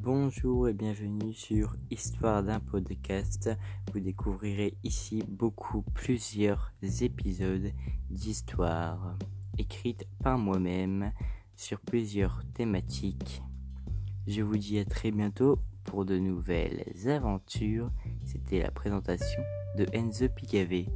Bonjour et bienvenue sur Histoire d'un podcast. Vous découvrirez ici beaucoup, plusieurs épisodes d'histoire écrites par moi-même sur plusieurs thématiques. Je vous dis à très bientôt pour de nouvelles aventures. C'était la présentation de Enzo Pigavé.